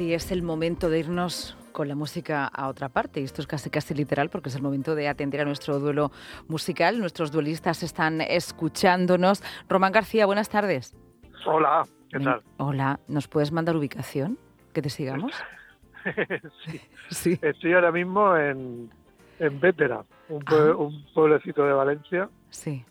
Y es el momento de irnos con la música a otra parte. Y esto es casi casi literal porque es el momento de atender a nuestro duelo musical. Nuestros duelistas están escuchándonos. Román García, buenas tardes. Hola, ¿qué tal? Hola, ¿nos puedes mandar ubicación? Que te sigamos. sí. sí. Estoy ahora mismo en, en Vétera, un, ah. un pueblecito de Valencia. Sí.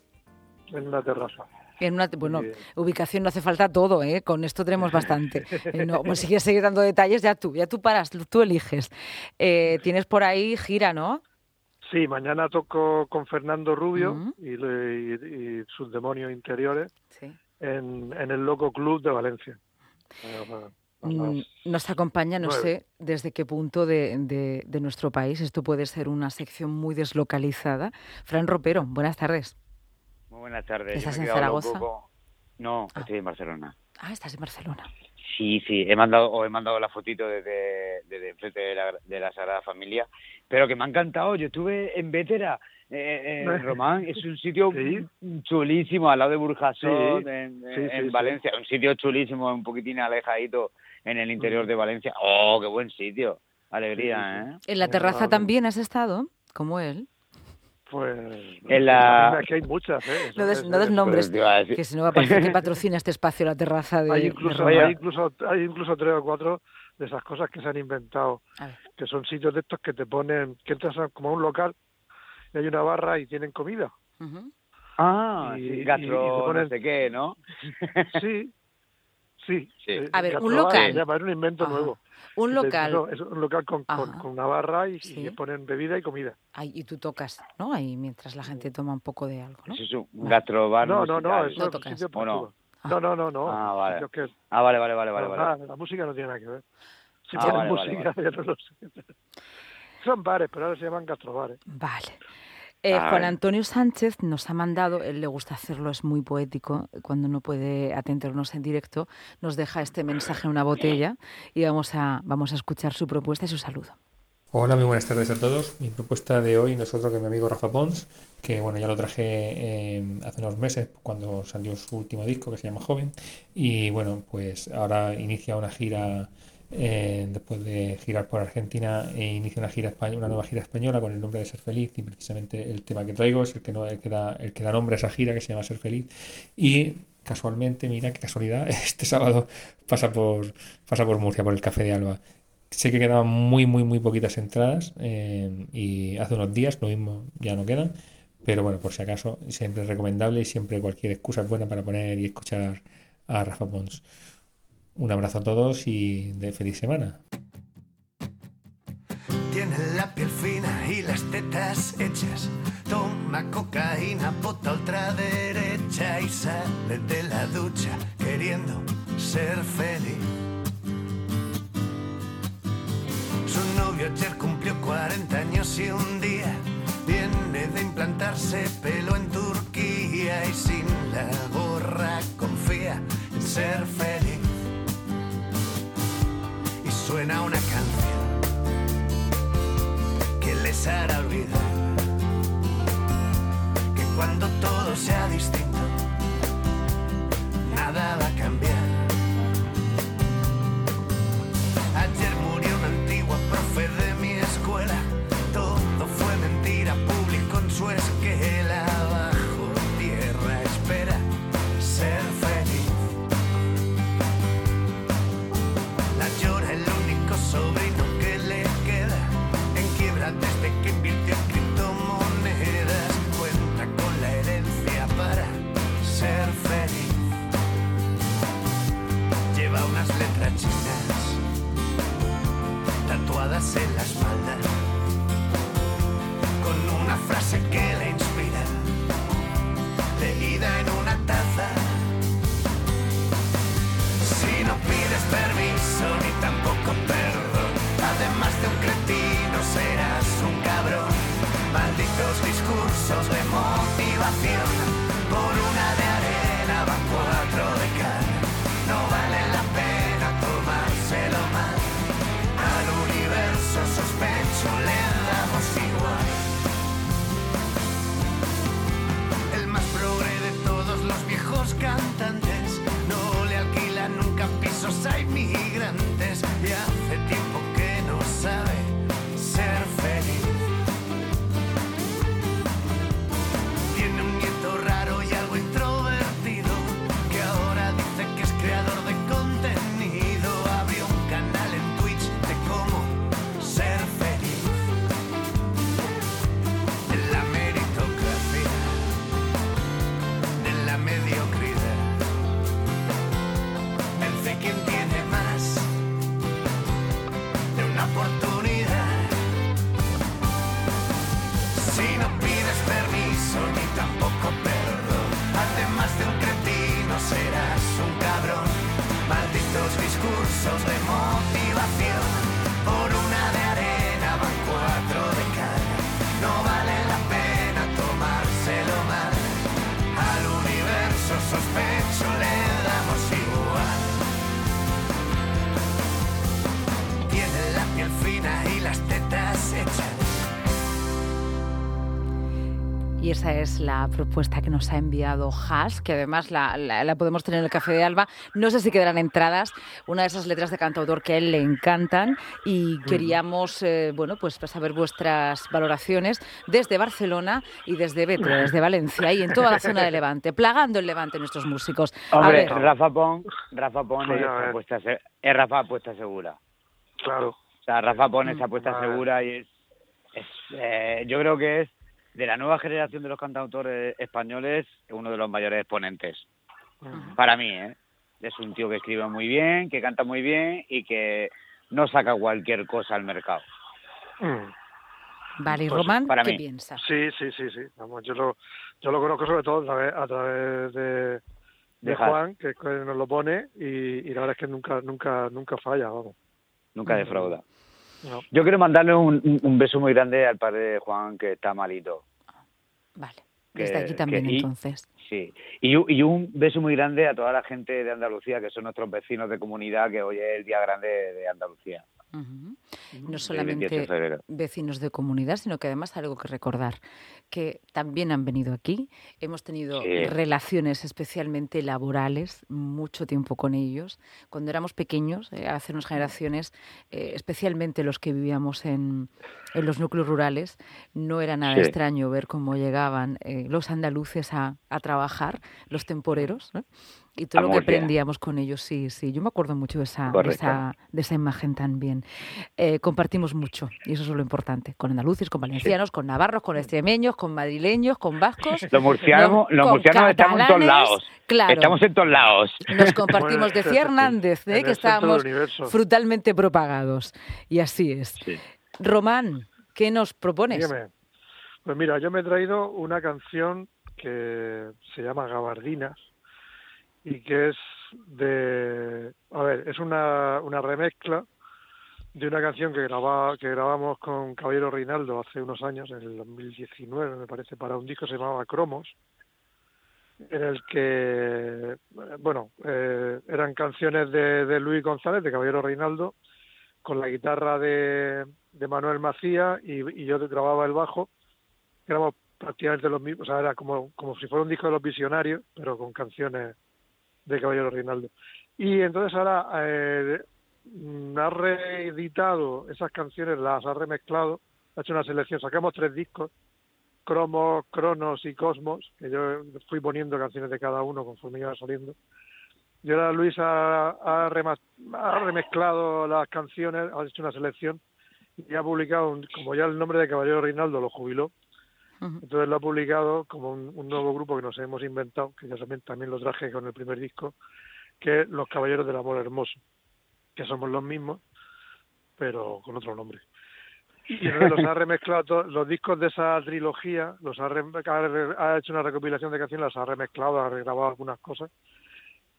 En una terraza. En una, bueno, ubicación no hace falta todo, ¿eh? con esto tenemos bastante. Eh, no, pues si quieres seguir dando detalles, ya tú, ya tú paras, tú eliges. Eh, tienes por ahí gira, ¿no? Sí, mañana toco con Fernando Rubio y, sus demonios interiores en, el Loco Club de Valencia. Mm, nos acompaña, no sé desde qué punto de, de, nuestro país, esto puede ser una sección muy deslocalizada. Fran Ropero, buenas tardes. Muy buenas tardes. ¿Estás en Zaragoza? No, ah. estoy en Barcelona. Ah, estás en Barcelona. Sí, sí, he mandado, o he mandado la fotito desde, desde enfrente de la, de la Sagrada Familia, pero que me ha encantado. Yo estuve en Vétera, eh, en Román, es un sitio chulísimo, al lado de Burjasot, en, Valencia, un sitio chulísimo, un poquitín alejadito en el interior de Valencia. ¡Oh, qué buen sitio! Alegría, ¿eh? ¿En la terraza también has estado, como él? Pues en la... que hay muchas, ¿eh? no des, nombres, que si no va a parecer que patrocina este espacio la terraza de hay incluso, hay incluso hay incluso tres o cuatro de esas cosas que se han inventado, que son sitios de estos que te ponen, que entras como a un local y hay una barra y tienen comida. Ah, y, gastro, ponen... no sé qué, ¿no? sí, sí. sí. Eh, a ver, un local. Llama, es un invento nuevo. Un local. es un local con, con, una barra y, le ponen bebida y comida. Ay, y tú tocas, ¿no? Ahí mientras la gente toma un poco de algo, ¿no? Sí, sí, un gastrobar. No, no, no, eso no es sitio no? no, no, no, no. Ah, vale. ah, vale, vale, vale, vale, vale. La música no tiene nada que ver. Si ah, vale, música, vale, no lo sé. Son bares, pero ahora se llaman gastrobares. Vale. Eh, Juan Antonio Sánchez nos ha mandado, él le gusta hacerlo, es muy poético, cuando no puede atendernos en directo, nos deja este mensaje en una botella y vamos a, vamos a escuchar su propuesta y su saludo. Hola, muy buenas tardes a todos. Mi propuesta de hoy no es otro que mi amigo Rafa Pons, que bueno, ya lo traje eh, hace unos meses cuando salió su último disco que se llama Joven. Y bueno, pues ahora inicia una gira eh, después de girar por Argentina e inicia una gira una nueva gira española con el nombre de Ser Feliz y precisamente el tema que traigo es el que, no, el que da nombre a esa gira que se llama Ser Feliz y casualmente, mira qué casualidad, este sábado pasa por, pasa por Murcia, por el Café de Alba. Sé que quedaban muy, muy, muy poquitas entradas eh, y hace unos días lo mismo ya no quedan, pero bueno, por si acaso, siempre es recomendable y siempre cualquier excusa es buena para poner y escuchar a Rafa Pons. Un abrazo a todos y de feliz semana. Tiene la piel fina y las tetas hechas. Toma cocaína, bota derecha y sale de la ducha queriendo ser feliz. Su novio ayer cumplió 40 años y un día viene de implantarse pelo en Turquía y sin la gorra confía en ser feliz suena una canción que les hará olvidar que cuando todo sea distinto, nada va a cambiar. Y esa es la propuesta que nos ha enviado Haas, que además la, podemos tener en el Café de Alba. No sé si quedarán entradas, una de esas letras de cantautor que a él le encantan y queríamos, eh, bueno, pues saber vuestras valoraciones desde Barcelona y desde Beto, desde Valencia y en toda la zona de Levante, plagando el Levante nuestros músicos. Hombre, Rafa Pon, Rafa Pon es, apuesta, es Rafa apuesta segura. Claro. O sea, Rafa Pon es apuesta segura y es, eh, yo creo que es de la nueva generación de los cantautores españoles, uno de los mayores exponentes. Para mí, ¿eh? Es un tío que escribe muy bien, que canta muy bien y que no saca cualquier cosa al mercado. Mm. Vale, ¿y pues, Román qué piensa? Sí, sí, sí, sí. Vamos, yo lo, yo lo conozco sobre todo a través, de, de Juan, que, nos lo pone, y, la verdad es que nunca, nunca, nunca falla, vamos. Nunca defrauda. Yo quiero mandarle un, un, beso muy grande al padre de Juan, que está malito. Vale. Desde aquí también, entonces. Sí. Y, y, un beso muy grande a toda la gente de Andalucía, que son nuestros vecinos de comunidad, que hoy es el día grande de Andalucía. No solamente vecinos de comunidad, sino que además algo que recordar, que también han venido aquí, hemos tenido relaciones especialmente laborales, mucho tiempo con ellos. Cuando éramos pequeños, eh, hace unas generaciones, eh, especialmente los que vivíamos en, los núcleos rurales, no era nada extraño ver cómo llegaban eh, los andaluces a, a, trabajar, los temporeros. ¿no? Y todo lo que aprendíamos con ellos, sí, sí. Yo me acuerdo mucho de esa, de esa, de esa, imagen también. Eh, compartimos mucho, y eso es lo importante, con andaluces, con valencianos, con navarros, con extremeños, con madrileños, con vascos. Los murcianos, los murcianos estamos en todos lados. Claro. Estamos en todos lados. Nos compartimos, decía Hernández, ¿eh? que estábamos frutalmente propagados. Y así es. Román, ¿qué nos propones? Pues mira, yo me he traído una canción que se llama Gabardinas y que es de, a ver, es una, una remezcla de una canción que graba, que grabamos con Caballero Reinaldo hace unos años, en el 2019 me parece, para un disco que se llamaba Cromos, en el que, bueno, eh, eran canciones de, de, Luis González, de Caballero Reinaldo, con la guitarra de, de Manuel Macía y, y yo grababa el bajo, éramos prácticamente los mismos, o sea, era como, como si fuera un disco de los visionarios, pero con canciones de Caballero Reinaldo. Y entonces ahora eh, ha reeditado esas canciones, las ha remezclado, ha hecho una selección, sacamos tres discos, Cromos, Cronos y Cosmos, que yo fui poniendo canciones de cada uno conforme iba saliendo. Y ahora Luis ha, ha, remezclado las canciones, ha hecho una selección y ha publicado, como ya el nombre de Caballero Reinaldo lo jubiló, entonces lo ha publicado como un, nuevo grupo que nos hemos inventado, que ya también, también lo traje con el primer disco, que es Los Caballeros del Amor Hermoso, que somos los mismos, pero con otro nombre. Y los ha remezclado, los discos de esa trilogía, los ha, ha hecho una recopilación de canciones, las ha remezclado, ha regrabado algunas cosas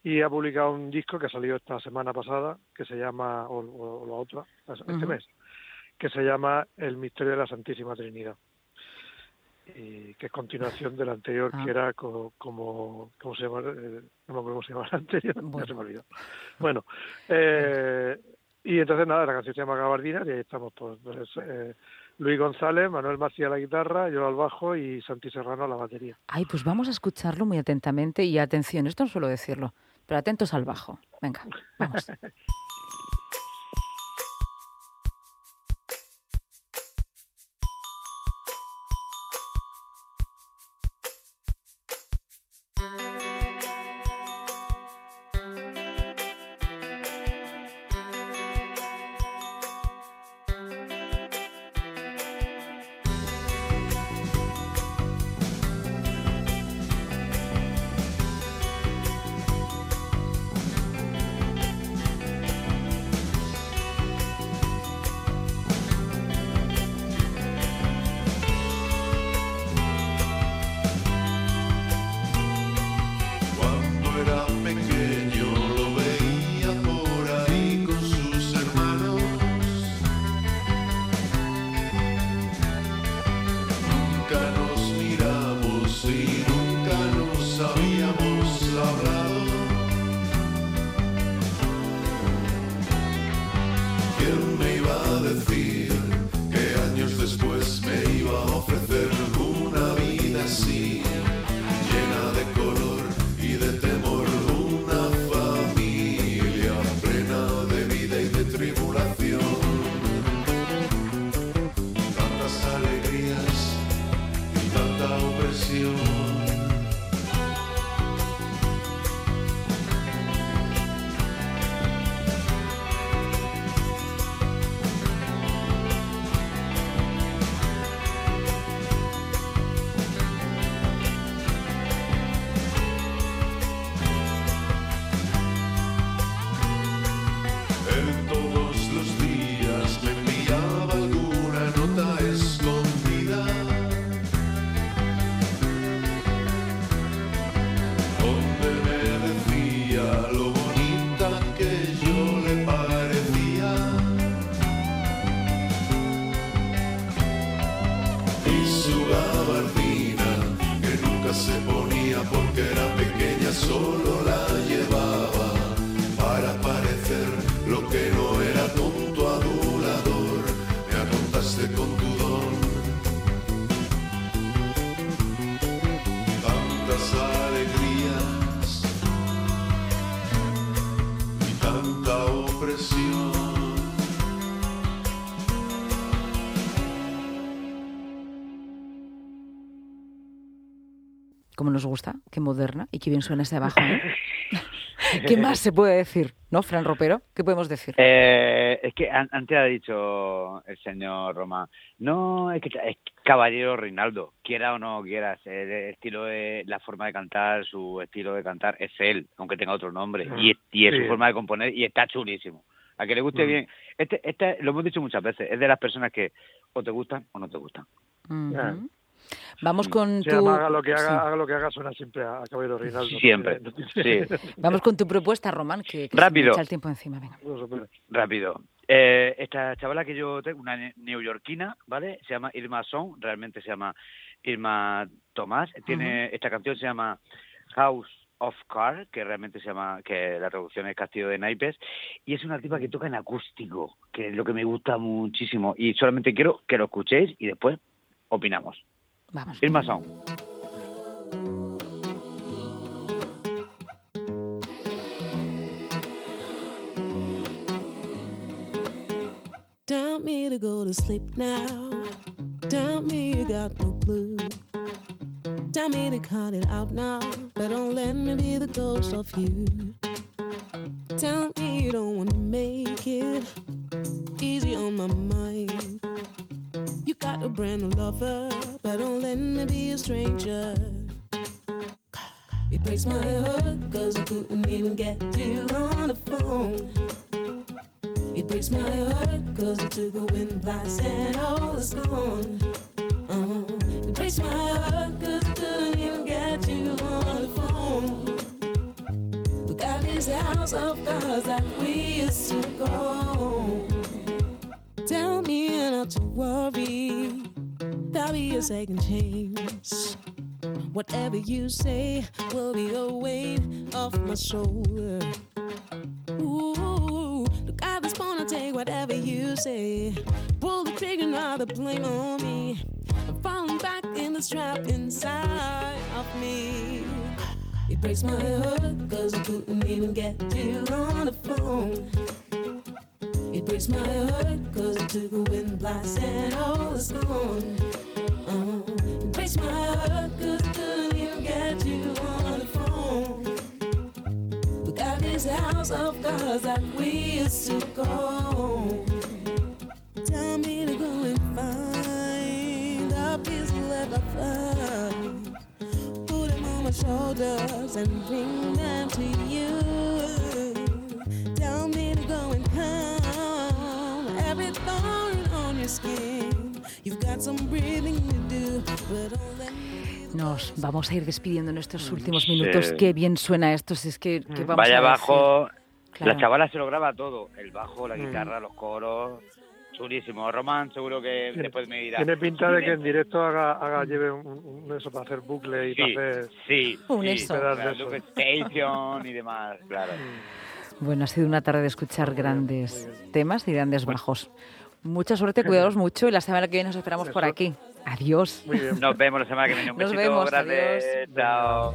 y ha publicado un disco que ha salido esta semana pasada, que se llama, o, la otra, este mes, que se llama El Misterio de la Santísima Trinidad y que es continuación del anterior que ah. era como, como ¿cómo se llama? Eh, no me acuerdo cómo se llama el anterior, bueno. se me olvidó. Bueno, eh, y entonces nada, la canción se llama Gabardina y ahí estamos pues, pues eh, Luis González, Manuel Macía a la guitarra, yo al bajo y Santi Serrano a la batería. Ay, pues vamos a escucharlo muy atentamente y atención, esto no suelo decirlo, pero atentos al bajo. Venga, vamos. como nos gusta, qué moderna y qué bien suena ese abajo. ¿Qué más se puede decir? ¿No, Fran Ropero? ¿Qué podemos decir? Eh, es que antes ha dicho el señor Román, no, es que es caballero Reinaldo, quiera o no quieras, el estilo de, la forma de cantar, su estilo de cantar es él, aunque tenga otro nombre, y, es su forma de componer y está chulísimo. A que le guste mm. bien, este, este lo hemos dicho muchas veces, es de las personas que o te gustan o no te gustan. Vamos con tu... haga lo que haga, haga, lo que haga, suena siempre a, Caballero Reinaldo. Siempre, sí. Vamos con tu propuesta, Román, que, Rápido. el tiempo encima. Venga. Rápido. Eh, esta chavala que yo tengo, una neoyorquina, ¿vale? Se llama Irma Song, realmente se llama Irma Tomás. Tiene, Esta canción se llama House of Car, que realmente se llama, que la traducción es Castillo de Naipes, y es una tipa que toca en acústico, que es lo que me gusta muchísimo. Y solamente quiero que lo escuchéis y después opinamos. Vamos. Irma Song. Tell me to go to sleep now. Tell me you got no clue. Tell me to cut it out now, but don't let me be the ghost of you. Tell me you don't wanna make it easy on my mind. You got a brand new lover, let me be a stranger. It breaks my heart, cause I couldn't even get you on the phone. It breaks my heart, cause I took a wind blast and all is gone. Uh, it breaks my heart, cause I couldn't even get you on the phone. We got this house of cards that we used to go. Tell me not to worry, a second chance. Whatever you say will be a weight off my shoulder. Ooh, look, I just wanna take whatever you say. Pull the trigger, now the blame on me. I'm falling back in the trap inside of me. It breaks my heart, cause I couldn't even get you on the phone. It breaks my heart cause it took a wind blast and all is gone you you on the phone. We got this house of cards that we used to go. Tell me to go and find peace will ever find. Put them on my shoulders and bring them to you. Tell me to go and count every thorn on your skin. Nos vamos a ir despidiendo en estos últimos minutos. Qué bien suena esto. Si es que, vamos Vaya abajo. La chavala se lo graba todo. El bajo, la mm. guitarra, los coros. Chulísimo. Román, seguro que después me dirá. Tiene pinta de que en directo haga, haga lleve un, eso para hacer bucle y para hacer. Sí, un eso. y demás, claro. Bueno, ha sido una tarde de escuchar grandes temas y grandes bajos. Mucha suerte, cuidados mucho y la semana que viene nos esperamos por aquí. Adiós. Nos vemos la semana que viene. Un nos vemos, grande. Adiós. Chao.